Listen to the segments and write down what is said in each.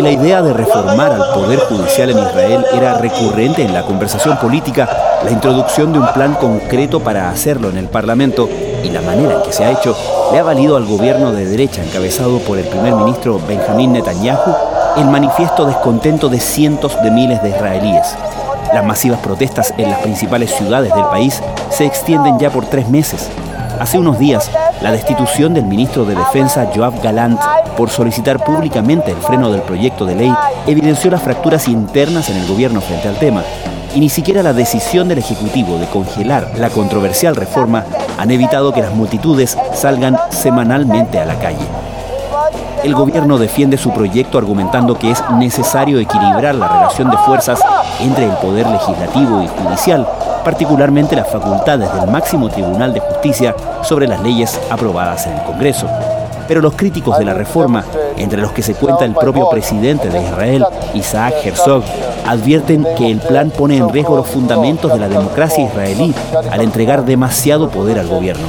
Aunque la idea de reformar al Poder Judicial en Israel era recurrente en la conversación política, la introducción de un plan concreto para hacerlo en el Parlamento y la manera en que se ha hecho le ha valido al gobierno de derecha encabezado por el primer ministro Benjamín Netanyahu el manifiesto descontento de cientos de miles de israelíes. Las masivas protestas en las principales ciudades del país se extienden ya por tres meses. Hace unos días, la destitución del ministro de Defensa Joab Galant por solicitar públicamente el freno del proyecto de ley evidenció las fracturas internas en el gobierno frente al tema. Y ni siquiera la decisión del Ejecutivo de congelar la controversial reforma han evitado que las multitudes salgan semanalmente a la calle. El gobierno defiende su proyecto argumentando que es necesario equilibrar la relación de fuerzas entre el poder legislativo y judicial, particularmente las facultades del máximo Tribunal de Justicia sobre las leyes aprobadas en el Congreso. Pero los críticos de la reforma, entre los que se cuenta el propio presidente de Israel, Isaac Herzog, advierten que el plan pone en riesgo los fundamentos de la democracia israelí al entregar demasiado poder al gobierno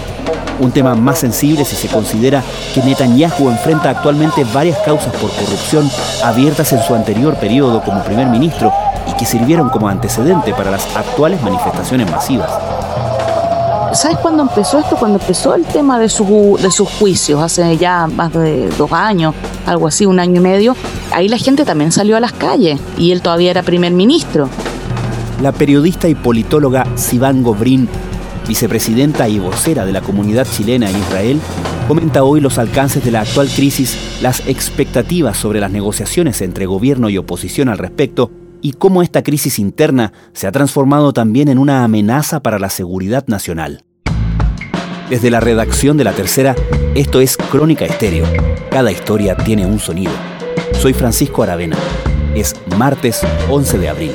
un tema más sensible si se considera que Netanyahu enfrenta actualmente varias causas por corrupción abiertas en su anterior periodo como primer ministro y que sirvieron como antecedente para las actuales manifestaciones masivas. ¿Sabes cuándo empezó esto? Cuando empezó el tema de, su, de sus juicios, hace ya más de dos años, algo así, un año y medio, ahí la gente también salió a las calles y él todavía era primer ministro. La periodista y politóloga Sivan Gobrin vicepresidenta y vocera de la comunidad chilena en Israel, comenta hoy los alcances de la actual crisis, las expectativas sobre las negociaciones entre gobierno y oposición al respecto y cómo esta crisis interna se ha transformado también en una amenaza para la seguridad nacional. Desde la redacción de La Tercera, esto es Crónica Estéreo. Cada historia tiene un sonido. Soy Francisco Aravena. Es martes 11 de abril.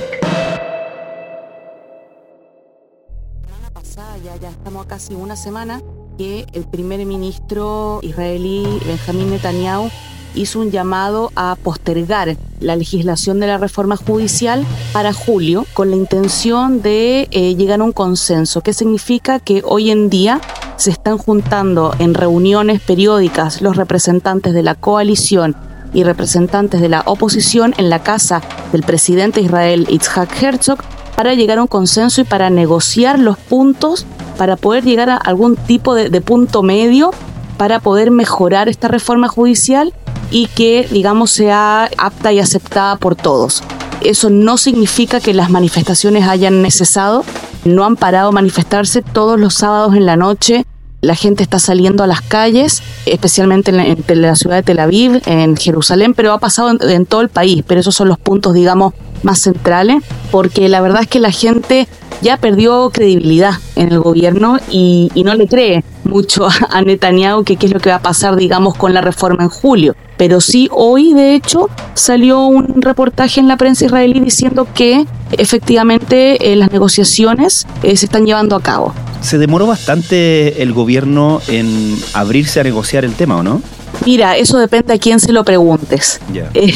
Ya estamos casi una semana, que el primer ministro israelí Benjamín Netanyahu hizo un llamado a postergar la legislación de la reforma judicial para julio con la intención de eh, llegar a un consenso, que significa que hoy en día se están juntando en reuniones periódicas los representantes de la coalición y representantes de la oposición en la casa del presidente de Israel Itzhak Herzog para llegar a un consenso y para negociar los puntos para poder llegar a algún tipo de, punto medio para poder mejorar esta reforma judicial y que, digamos, sea apta y aceptada por todos. Eso no significa que las manifestaciones hayan cesado, no han parado a manifestarse todos los sábados en la noche. La gente está saliendo a las calles, especialmente en la, ciudad de Tel Aviv, en Jerusalén, pero ha pasado en, en todo el país. Pero esos son los puntos, digamos, más centrales, porque la verdad es que la gente ya perdió credibilidad en el gobierno y, no le cree mucho a, Netanyahu que qué es lo que va a pasar, digamos, con la reforma en julio. Pero sí, hoy de hecho salió un reportaje en la prensa israelí diciendo que efectivamente eh, las negociaciones eh, se están llevando a cabo. Se demoró bastante el gobierno en abrirse a negociar el tema, ¿o no? Mira, eso depende a quién se lo preguntes. Eh,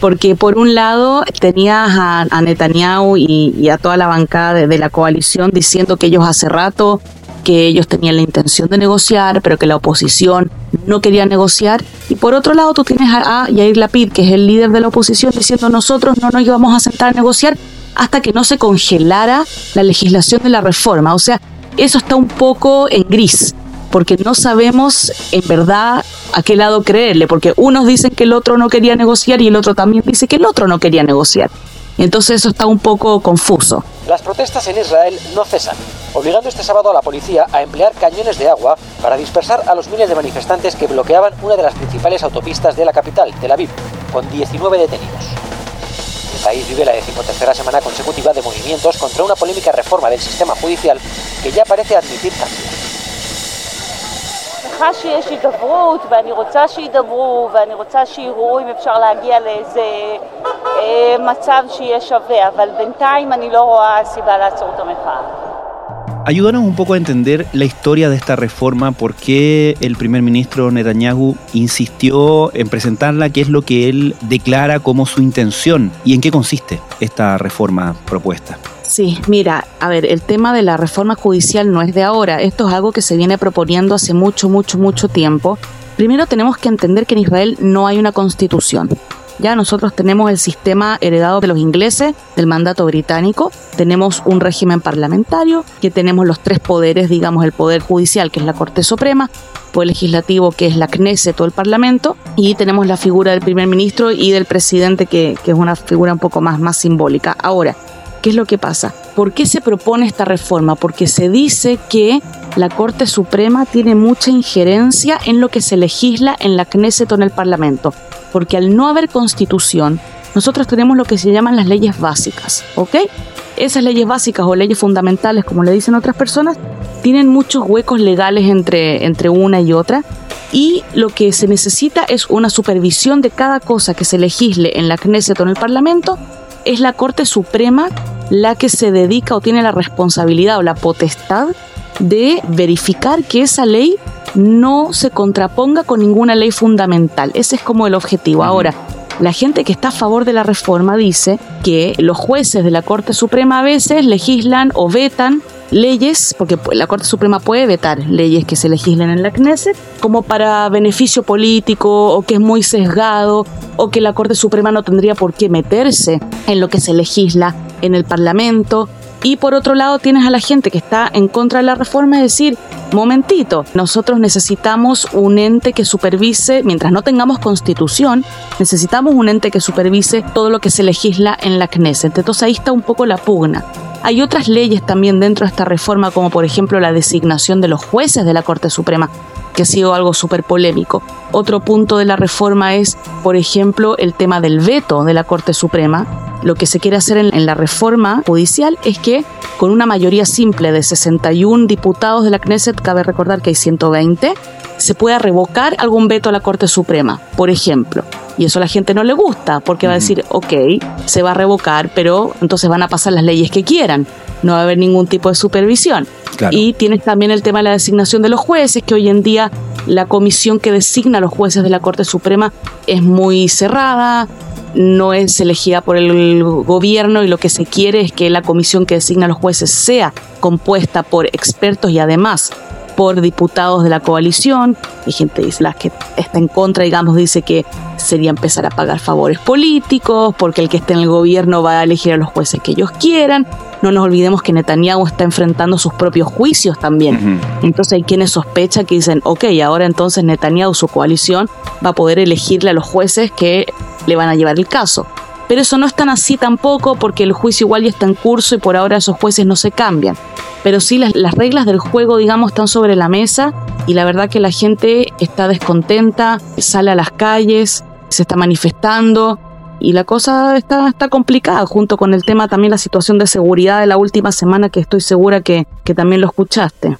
porque por un lado tenías a, Netanyahu y, a toda la bancada de, la coalición diciendo que ellos hace rato que ellos tenían la intención de negociar, pero que la oposición no quería negociar. Y por otro lado, tú tienes a, a Yair Lapid, que es el líder de la oposición, diciendo nosotros no nos íbamos a sentar a negociar hasta que no se congelara la legislación de la reforma. O sea, eso está un poco en gris porque no sabemos en verdad a qué lado creerle, porque unos dicen que el otro no quería negociar y el otro también dice que el otro no quería negociar. Entonces eso está un poco confuso. Las protestas en Israel no cesan, obligando este sábado a la policía a emplear cañones de agua para dispersar a los miles de manifestantes que bloqueaban una de las principales autopistas de la capital, Tel Aviv, con 19 detenidos. El país vive la decimotercera semana consecutiva de movimientos contra una polémica reforma del sistema judicial que ya parece admitir cambios. שמחה שיש הידברות ואני רוצה שידברו ואני רוצה שיראו אם אפשר להגיע לאיזה אה, מצב שיהיה שווה, אבל בינתיים אני לא רואה סיבה לעצור את המחאה. Ayúdanos un poco a entender la historia de esta reforma, por qué el primer ministro Netanyahu insistió en presentarla, qué es lo que él declara como su intención y en qué consiste esta reforma propuesta. Sí, mira, a ver, el tema de la reforma judicial no es de ahora, esto es algo que se viene proponiendo hace mucho, mucho, mucho tiempo. Primero tenemos que entender que en Israel no hay una constitución. Ya nosotros tenemos el sistema heredado de los ingleses, del mandato británico, tenemos un régimen parlamentario, que tenemos los tres poderes, digamos, el poder judicial, que es la Corte Suprema, poder legislativo, que es la Knesset o el Parlamento, y tenemos la figura del primer ministro y del presidente, que, que es una figura un poco más, más simbólica. Ahora, ¿qué es lo que pasa? ¿Por qué se propone esta reforma? Porque se dice que la Corte Suprema tiene mucha injerencia en lo que se legisla en la Knesset o en el Parlamento, porque al no haber constitución, nosotros tenemos lo que se llaman las leyes básicas, ¿ok? Esas leyes básicas o leyes fundamentales, como le dicen otras personas, tienen muchos huecos legales entre, entre una y otra y lo que se necesita es una supervisión de cada cosa que se legisle en la Knesset o en el Parlamento. Es la Corte Suprema la que se dedica o tiene la responsabilidad o la potestad de verificar que esa ley no se contraponga con ninguna ley fundamental. Ese es como el objetivo. Ahora, la gente que está a favor de la reforma dice que los jueces de la Corte Suprema a veces legislan o vetan leyes, porque la Corte Suprema puede vetar leyes que se legislen en la Knesset, como para beneficio político o que es muy sesgado o que la Corte Suprema no tendría por qué meterse en lo que se legisla en el Parlamento y por otro lado tienes a la gente que está en contra de la reforma, es decir, momentito, nosotros necesitamos un ente que supervise, mientras no tengamos constitución, necesitamos un ente que supervise todo lo que se legisla en la Knesset. Entonces ahí está un poco la pugna. Hay otras leyes también dentro de esta reforma, como por ejemplo la designación de los jueces de la Corte Suprema, que ha sido algo súper polémico. Otro punto de la reforma es, por ejemplo, el tema del veto de la Corte Suprema. Lo que se quiere hacer en, la reforma judicial es que con una mayoría simple de 61 diputados de la Knesset, cabe recordar que hay 120, se pueda revocar algún veto a la Corte Suprema, por ejemplo. Y eso a la gente no le gusta, porque va a decir, ok, se va a revocar, pero entonces van a pasar las leyes que quieran. No va a haber ningún tipo de supervisión. Y tienes también el tema de la designación de los jueces, que hoy en día la comisión que designa a los jueces de la Corte Suprema es muy cerrada, no es elegida por el gobierno y lo que se quiere es que la comisión que designa a los jueces sea compuesta por expertos y además por diputados de la coalición. Hay gente dice las que está en contra, digamos, dice que sería empezar a pagar favores políticos, porque el que esté en el gobierno va a elegir a los jueces que ellos quieran. No nos olvidemos que Netanyahu está enfrentando sus propios juicios también. Entonces hay quienes sospechan que dicen, ok, ahora entonces Netanyahu, su coalición, va a poder elegirle a los jueces que le van a llevar el caso. Pero eso no es tan así tampoco porque el juicio igual ya está en curso y por ahora esos jueces no se cambian. Pero sí las, las reglas del juego, digamos, están sobre la mesa y la verdad que la gente está descontenta, sale a las calles, se está manifestando y la cosa está, está complicada junto con el tema también la situación de seguridad de la última semana que estoy segura que, que también lo escuchaste.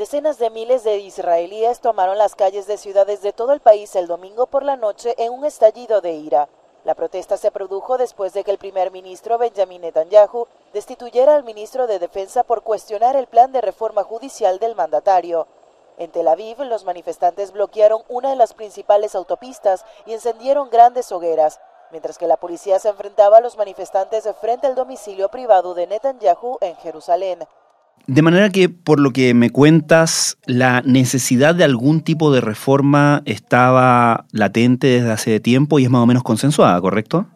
Decenas de miles de israelíes tomaron las calles de ciudades de todo el país el domingo por la noche en un estallido de ira. La protesta se produjo después de que el primer ministro Benjamin Netanyahu destituyera al ministro de Defensa por cuestionar el plan de reforma judicial del mandatario. En Tel Aviv, los manifestantes bloquearon una de las principales autopistas y encendieron grandes hogueras, mientras que la policía se enfrentaba a los manifestantes frente al domicilio privado de Netanyahu en Jerusalén. De manera que, por lo que me cuentas, la necesidad de algún tipo de reforma estaba latente desde hace tiempo y es más o menos consensuada, ¿correcto?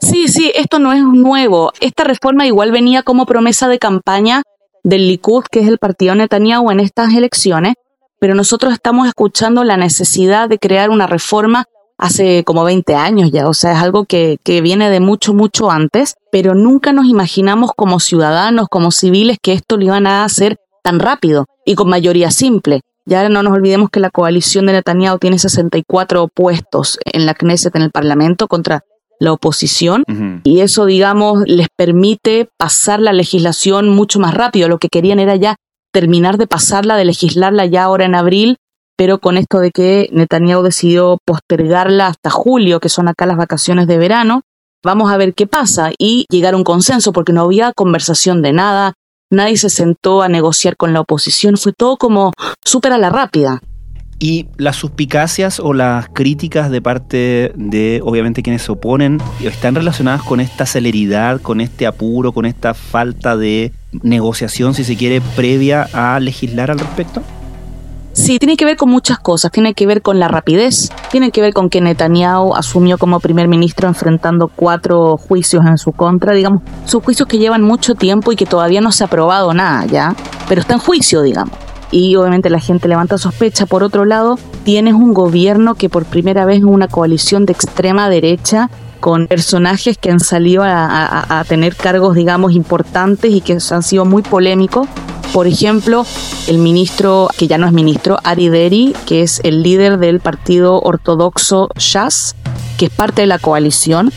Sí, sí, esto no es nuevo. Esta reforma igual venía como promesa de campaña del Likud, que es el partido Netanyahu, en estas elecciones, pero nosotros estamos escuchando la necesidad de crear una reforma hace como 20 años ya, o sea, es algo que, que viene de mucho, mucho antes, pero nunca nos imaginamos como ciudadanos, como civiles, que esto lo iban a hacer tan rápido y con mayoría simple. Ya no nos olvidemos que la coalición de Netanyahu tiene 64 puestos en la Knesset, en el Parlamento, contra la oposición, y eso, digamos, les permite pasar la legislación mucho más rápido. Lo que querían era ya terminar de pasarla, de legislarla ya ahora en abril, pero con esto de que Netanyahu decidió postergarla hasta julio, que son acá las vacaciones de verano, vamos a ver qué pasa y llegar a un consenso, porque no había conversación de nada, nadie se sentó a negociar con la oposición, fue todo como súper a la rápida. Y las suspicacias o las críticas de parte de, obviamente, quienes se oponen, están relacionadas con esta celeridad, con este apuro, con esta falta de negociación, si se quiere, previa a legislar al respecto? Sí, tiene que ver con muchas cosas. Tiene que ver con la rapidez, tiene que ver con que Netanyahu asumió como primer ministro enfrentando cuatro juicios en su contra. Digamos, son juicios que llevan mucho tiempo y que todavía no se ha aprobado nada, ¿ya? Pero está en juicio, digamos. Y obviamente la gente levanta sospecha. Por otro lado, tienes un gobierno que por primera vez es una coalición de extrema derecha con personajes que han salido a, a tener cargos, digamos, importantes y que han sido muy polémicos por ejemplo, el ministro, que ya no es ministro, Ari Deri, que es el líder del partido ortodoxo Shas, que es parte de la coalición,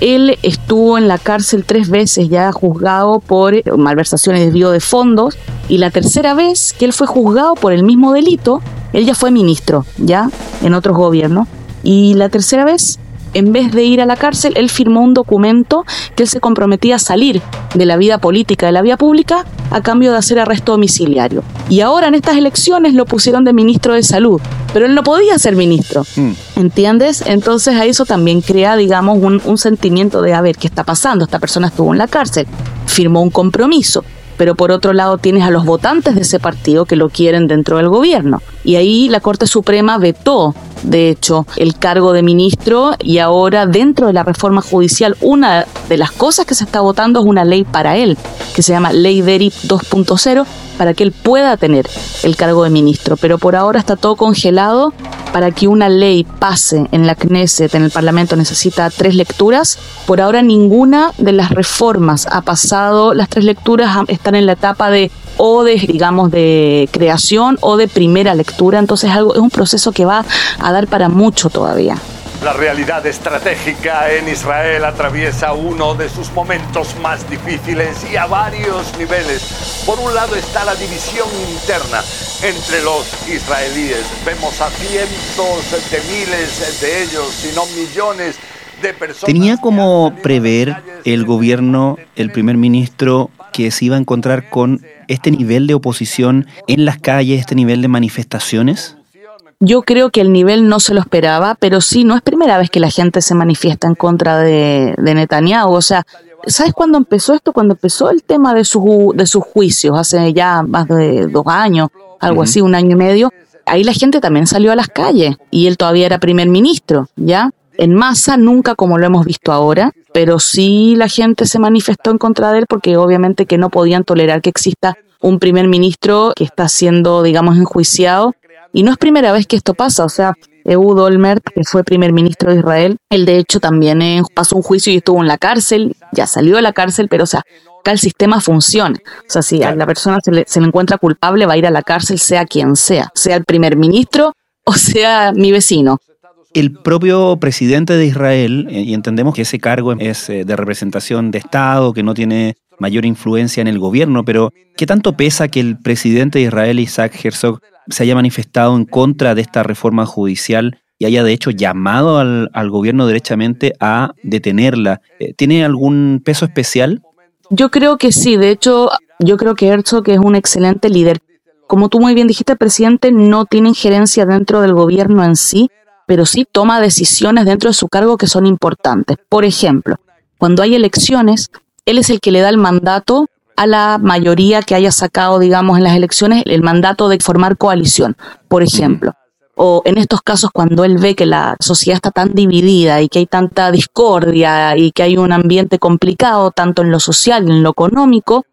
él estuvo en la cárcel tres veces ya juzgado por malversaciones y desvío de fondos y la tercera vez que él fue juzgado por el mismo delito, él ya fue ministro, ya en otros gobiernos. Y la tercera vez en vez de ir a la cárcel, él firmó un documento que él se comprometía a salir de la vida política, de la vida pública, a cambio de hacer arresto domiciliario. Y ahora en estas elecciones lo pusieron de ministro de salud, pero él no podía ser ministro. Mm. ¿Entiendes? Entonces a eso también crea, digamos, un, un sentimiento de, a ver, ¿qué está pasando? Esta persona estuvo en la cárcel, firmó un compromiso pero por otro lado tienes a los votantes de ese partido que lo quieren dentro del gobierno. Y ahí la Corte Suprema vetó, de hecho, el cargo de ministro y ahora dentro de la reforma judicial una de las cosas que se está votando es una ley para él, que se llama Ley DERIP 2.0, para que él pueda tener el cargo de ministro. Pero por ahora está todo congelado para que una ley pase en la Knesset, en el Parlamento, necesita tres lecturas. Por ahora ninguna de las reformas ha pasado, las tres lecturas están en la etapa de o de, digamos, de creación o de primera lectura, entonces algo, es un proceso que va a dar para mucho todavía. La realidad estratégica en Israel atraviesa uno de sus momentos más difíciles y a varios niveles. Por un lado está la división interna entre los israelíes. Vemos a cientos de miles de ellos, si no millones de personas. ¿Tenía como prever el gobierno, el primer ministro, que se iba a encontrar con este nivel de oposición en las calles, este nivel de manifestaciones? Yo creo que el nivel no se lo esperaba, pero sí, no es primera vez que la gente se manifiesta en contra de, Netanyahu. O sea, ¿sabes cuándo empezó esto? Cuando empezó el tema de, su, de sus juicios, hace ya más de dos años, algo así, un año y medio. Ahí la gente también salió a las calles y él todavía era primer ministro, ¿ya? En masa, nunca como lo hemos visto ahora, pero sí la gente se manifestó en contra de él porque obviamente que no podían tolerar que exista un primer ministro que está siendo, digamos, enjuiciado y no es primera vez que esto pasa, o sea, Ehud Olmert, que fue primer ministro de Israel, él de hecho también eh, pasó un juicio y estuvo en la cárcel, ya salió de la cárcel, pero o sea, acá el sistema funciona. O sea, si a la persona se le, se le encuentra culpable, va a ir a la cárcel, sea quien sea, sea el primer ministro o sea mi vecino. El propio presidente de Israel, eh, y entendemos que ese cargo es eh, de representación de Estado, que no tiene mayor influencia en el gobierno, pero ¿qué tanto pesa que el presidente de Israel, Isaac Herzog, se haya manifestado en contra de esta reforma judicial y haya de hecho llamado al, gobierno derechamente a detenerla. Eh, ¿Tiene algún peso especial? Yo creo que sí, de hecho yo creo que Herzog es un excelente líder. Como tú muy bien dijiste, presidente no tiene injerencia dentro del gobierno en sí, pero sí toma decisiones dentro de su cargo que son importantes. Por ejemplo, cuando hay elecciones, él es el que le da el mandato a la mayoría que haya sacado, digamos, en las elecciones el mandato de formar coalición, por ejemplo. O en estos casos cuando él ve que la sociedad está tan dividida y que hay tanta discordia y que hay un ambiente complicado tanto en lo social y en lo económico,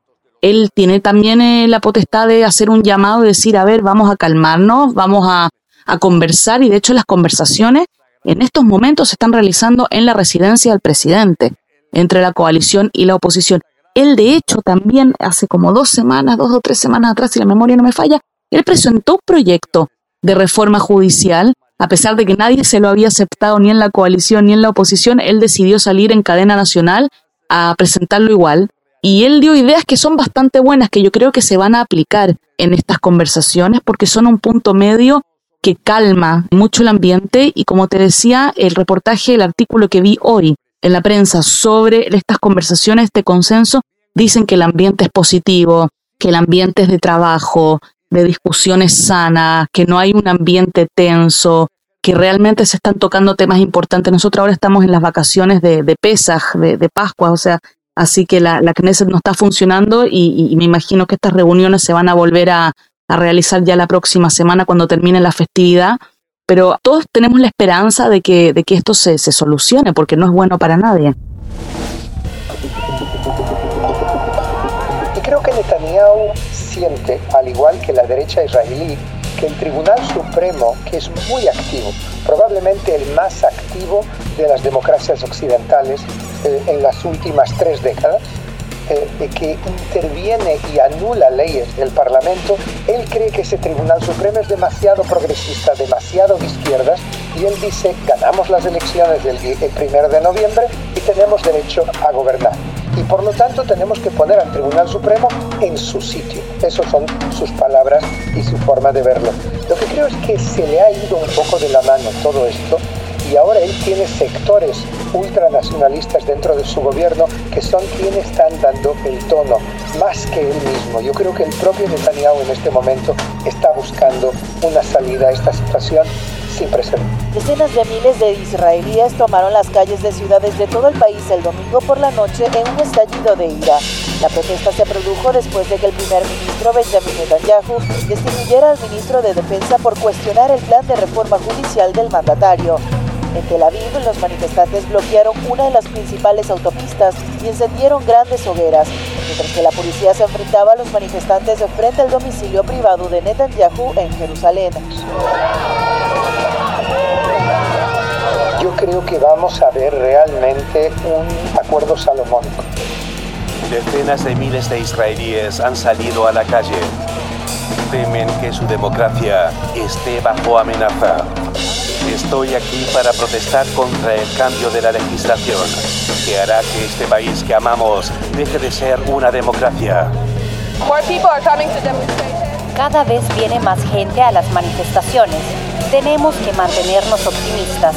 él tiene también eh, la potestad de hacer un llamado y decir, a ver, vamos a calmarnos, vamos a, a conversar y de hecho las conversaciones en estos momentos se están realizando en la residencia del presidente entre la coalición y la oposición. Él, de hecho, también hace como dos semanas, dos o tres semanas atrás, si la memoria no me falla, él presentó un proyecto de reforma judicial, a pesar de que nadie se lo había aceptado ni en la coalición ni en la oposición, él decidió salir en cadena nacional a presentarlo igual. Y él dio ideas que son bastante buenas, que yo creo que se van a aplicar en estas conversaciones, porque son un punto medio que calma mucho el ambiente. Y como te decía, el reportaje, el artículo que vi hoy en la prensa sobre estas conversaciones de consenso dicen que el ambiente es positivo, que el ambiente es de trabajo, de discusiones sanas, que no hay un ambiente tenso, que realmente se están tocando temas importantes. Nosotros ahora estamos en las vacaciones de, de Pesaj, de, Pascua, o sea, así que la, la Knesset no está funcionando y, me imagino que estas reuniones se van a volver a, a realizar ya la próxima semana cuando termine la festividad. Pero todos tenemos la esperanza de que, de que esto se, se solucione, porque no es bueno para nadie. Netanyahu siente, al igual que la derecha israelí, que el Tribunal Supremo, que es muy activo, probablemente el más activo de las democracias occidentales eh, en las últimas tres décadas, eh, que interviene y anula leyes del Parlamento, él cree que ese Tribunal Supremo es demasiado progresista, demasiado de izquierdas, y él dice, ganamos las elecciones del 1 de noviembre y tenemos derecho a gobernar y por lo tanto tenemos que poner al Tribunal Supremo en su sitio. Esas son sus palabras y su forma de verlo. Lo que creo es que se le ha ido un poco de la mano todo esto y ahora él tiene sectores ultranacionalistas dentro de su gobierno que son quienes están dando el tono más que él mismo. Yo creo que el propio Netanyahu en este momento está buscando una salida a esta situación Decenas de miles de israelíes tomaron las calles de ciudades de todo el país el domingo por la noche en un estallido de ira. La protesta se produjo después de que el primer ministro Benjamin Netanyahu destituyera al ministro de Defensa por cuestionar el plan de reforma judicial del mandatario. En Tel Aviv, los manifestantes bloquearon una de las principales autopistas y encendieron grandes hogueras, mientras que la policía se enfrentaba a los manifestantes frente al domicilio privado de Netanyahu en Jerusalén. Creo que vamos a ver realmente un acuerdo salomónico. Decenas de miles de israelíes han salido a la calle. Temen que su democracia esté bajo amenaza. Estoy aquí para protestar contra el cambio de la legislación, que hará que este país que amamos deje de ser una democracia. Cada vez viene más gente a las manifestaciones. Tenemos que mantenernos optimistas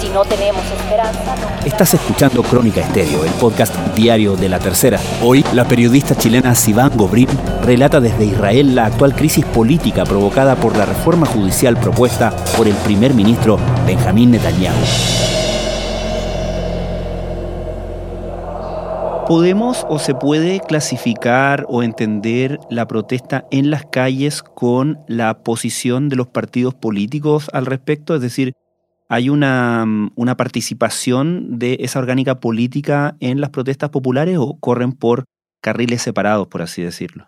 si no tenemos esperanza. Estás escuchando Crónica Estéreo, el podcast diario de la tercera. Hoy, la periodista chilena Sivan Gobrín relata desde Israel la actual crisis política provocada por la reforma judicial propuesta por el primer ministro Benjamín Netanyahu. ¿Podemos o se puede clasificar o entender la protesta en las calles con la posición de los partidos políticos al respecto? Es decir, hay una, mm, una, participación de esa orgánica política en las protestas populares o corren por carriles separados, por así decirlo?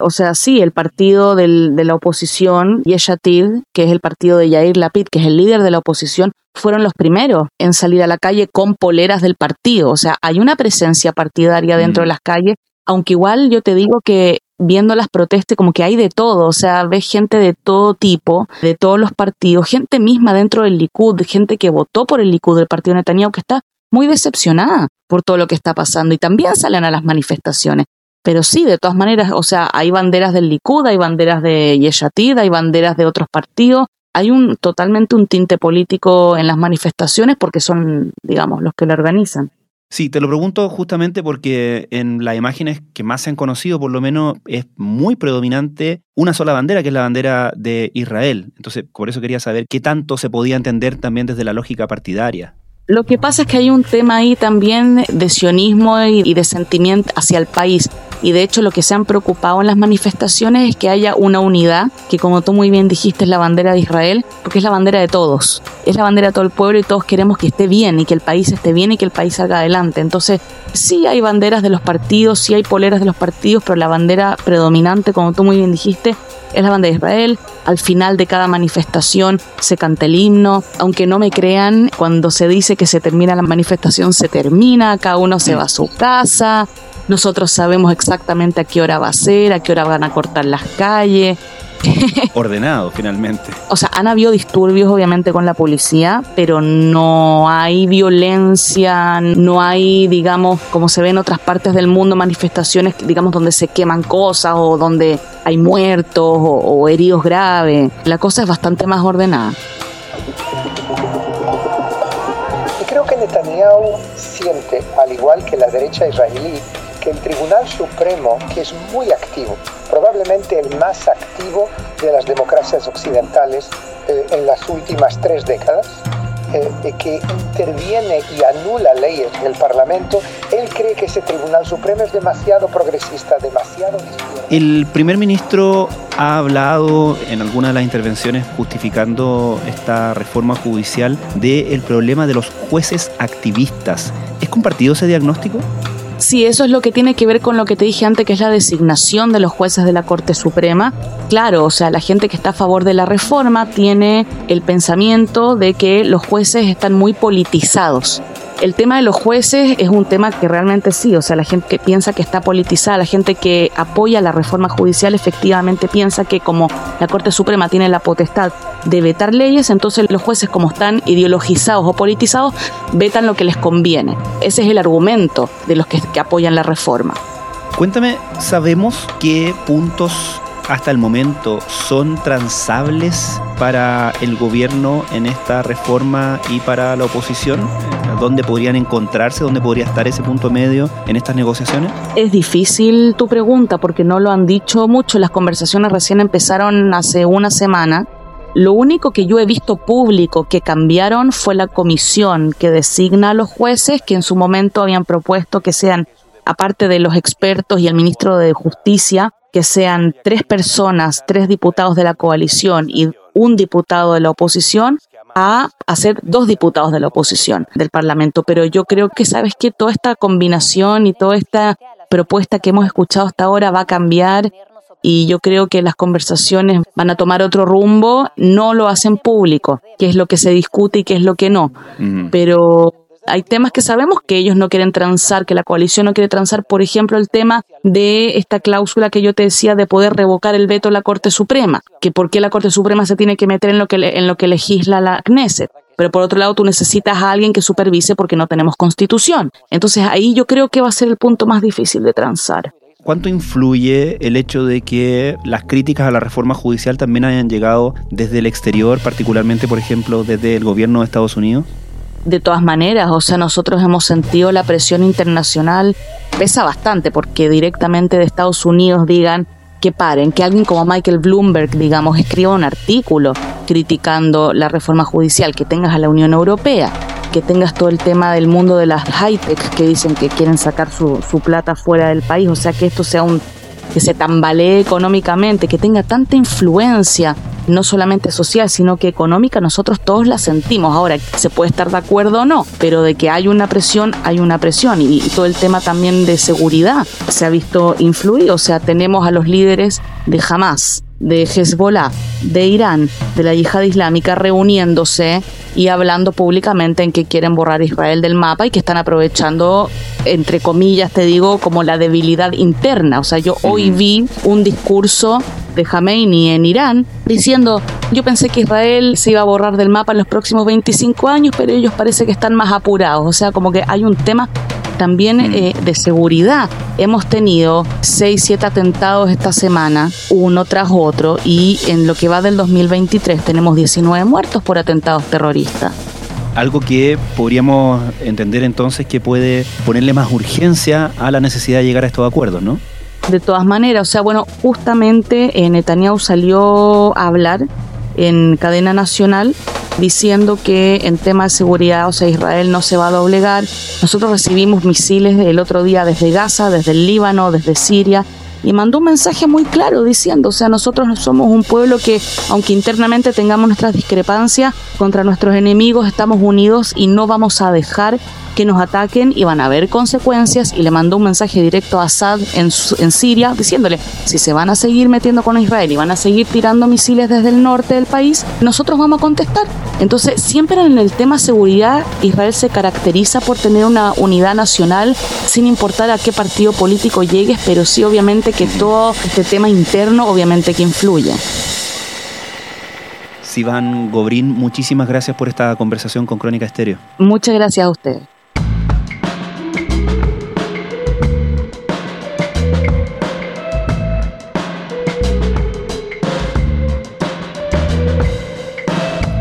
O sea, sí, el partido del, de la oposición, Yeshatid, que es el partido de Yair Lapid, que es el líder de la oposición, fueron los primeros en salir a la calle con poleras del partido. O sea, hay una presencia partidaria dentro de mm. las calles, aunque igual yo te digo que viendo las protestas como que hay de todo, o sea, ves gente de todo tipo, de todos los partidos, gente misma dentro del Likud, gente que votó por el Likud del partido Netanyahu que está muy decepcionada por todo lo que está pasando y también salen a las manifestaciones. Pero sí, de todas maneras, o sea, hay banderas del Likud, hay banderas de Yeshatid, hay banderas de otros partidos, hay un totalmente un tinte político en las manifestaciones porque son, digamos, los que lo organizan. Sí, te lo pregunto justamente porque en las imágenes que más se han conocido, por lo menos, es muy predominante una sola bandera, que es la bandera de Israel. Entonces, por eso quería saber qué tanto se podía entender también desde la lógica partidaria. Lo que pasa es que hay un tema ahí también de sionismo y de sentimiento hacia el país. Y de hecho lo que se han preocupado en las manifestaciones es que haya una unidad, que como tú muy bien dijiste es la bandera de Israel, porque es la bandera de todos. Es la bandera de todo el pueblo y todos queremos que esté bien y que el país esté bien y que el país salga adelante. Entonces sí hay banderas de los partidos, sí hay poleras de los partidos, pero la bandera predominante, como tú muy bien dijiste, es la bandera de Israel. Al final de cada manifestación se canta el himno. Aunque no me crean, cuando se dice que se termina la manifestación, se termina, cada uno se va a su casa. Nosotros sabemos exactamente a qué hora va a ser, a qué hora van a cortar las calles. Ordenado, finalmente. O sea, han habido disturbios, obviamente, con la policía, pero no hay violencia, no hay, digamos, como se ve en otras partes del mundo, manifestaciones, digamos, donde se queman cosas o donde hay muertos o, heridos graves. La cosa es bastante más ordenada. Y creo que Netanyahu siente, al igual que la derecha israelí, que el Tribunal Supremo, que es muy activo, probablemente el más activo de las democracias occidentales eh, en las últimas tres décadas, eh, que interviene y anula leyes del Parlamento, él cree que ese Tribunal Supremo es demasiado progresista, demasiado El primer ministro ha hablado en algunas de las intervenciones justificando esta reforma judicial del problema de los jueces activistas. ¿Es compartido ese diagnóstico? Sí, eso es lo que tiene que ver con lo que te dije antes, que es la designación de los jueces de la Corte Suprema. Claro, o sea, la gente que está a favor de la reforma tiene el pensamiento de que los jueces están muy politizados el tema de los jueces es un tema que realmente sí, o sea, la gente que piensa que está politizada, la gente que apoya la reforma judicial efectivamente piensa que como la Corte Suprema tiene la potestad de vetar leyes, entonces los jueces como están ideologizados o politizados, vetan lo que les conviene. Ese es el argumento de los que, apoyan la reforma. Cuéntame, ¿sabemos qué puntos hasta el momento son transables para el gobierno en esta reforma y para la oposición? ¿Dónde podrían encontrarse? ¿Dónde podría estar ese punto medio en estas negociaciones? Es difícil tu pregunta porque no lo han dicho mucho. Las conversaciones recién empezaron hace una semana. Lo único que yo he visto público que cambiaron fue la comisión que designa a los jueces que en su momento habían propuesto que sean, aparte de los expertos y el ministro de Justicia, que sean tres personas, tres diputados de la coalición y un diputado de la oposición, a hacer dos diputados de la oposición del Parlamento. Pero yo creo que, ¿sabes que Toda esta combinación y toda esta propuesta que hemos escuchado hasta ahora va a cambiar y yo creo que las conversaciones van a tomar otro rumbo, no lo hacen público, qué es lo que se discute y qué es lo que no. Pero hay temas que sabemos que ellos no quieren transar, que la coalición no quiere transar, por ejemplo, el tema de esta cláusula que yo te decía de poder revocar el veto de la Corte Suprema, que por qué la Corte Suprema se tiene que meter en lo que, en lo que legisla la Knesset. Pero por otro lado, tú necesitas a alguien que supervise porque no tenemos constitución. Entonces ahí yo creo que va a ser el punto más difícil de transar. ¿Cuánto influye el hecho de que las críticas a la reforma judicial también hayan llegado desde el exterior, particularmente, por ejemplo, desde el gobierno de Estados Unidos? De todas maneras, o sea, nosotros hemos sentido la presión internacional, pesa bastante porque directamente de Estados Unidos digan que paren, que alguien como Michael Bloomberg, digamos, escriba un artículo criticando la reforma judicial, que tengas a la Unión Europea, que tengas todo el tema del mundo de las high-tech que dicen que quieren sacar su, su plata fuera del país, o sea, que esto sea un que se tambalee económicamente, que tenga tanta influencia no solamente social, sino que económica, nosotros todos la sentimos. Ahora, se puede estar de acuerdo o no, pero de que hay una presión, hay una presión. Y, todo el tema también de seguridad se ha visto influir. O sea, tenemos a los líderes de Hamas, de Hezbollah, de Irán, de la yihad islámica reuniéndose y hablando públicamente en que quieren borrar Israel del mapa y que están aprovechando, entre comillas, te digo, como la debilidad interna. O sea, yo hoy vi un discurso de Jameini en Irán diciendo, yo pensé que Israel se iba a borrar del mapa en los próximos 25 años, pero ellos parece que están más apurados. O sea, como que hay un tema también mm. eh, de seguridad. Hemos tenido 6, 7 atentados esta semana, uno tras otro, y en lo que va del 2023 tenemos 19 muertos por atentados terroristas. Algo que podríamos entender entonces que puede ponerle más urgencia a la necesidad de llegar a estos acuerdos, ¿no? De todas maneras, o sea, bueno, justamente eh, Netanyahu salió a hablar en cadena nacional diciendo que en tema de seguridad, o sea, Israel no se va a doblegar. Nosotros recibimos misiles el otro día desde Gaza, desde el Líbano, desde Siria, y mandó un mensaje muy claro diciendo, o sea, nosotros no somos un pueblo que, aunque internamente tengamos nuestras discrepancias contra nuestros enemigos, estamos unidos y no vamos a dejar que nos ataquen y van a haber consecuencias y le mandó un mensaje directo a Assad en, en Siria diciéndole, si se van a seguir metiendo con Israel y van a seguir tirando misiles desde el norte del país, nosotros vamos a contestar. Entonces, siempre en el tema seguridad, Israel se caracteriza por tener una unidad nacional sin importar a qué partido político llegues, pero sí obviamente que todo este tema interno obviamente que influye. Sivan Gobrín, muchísimas gracias por esta conversación con Crónica Estéreo. Muchas gracias a usted.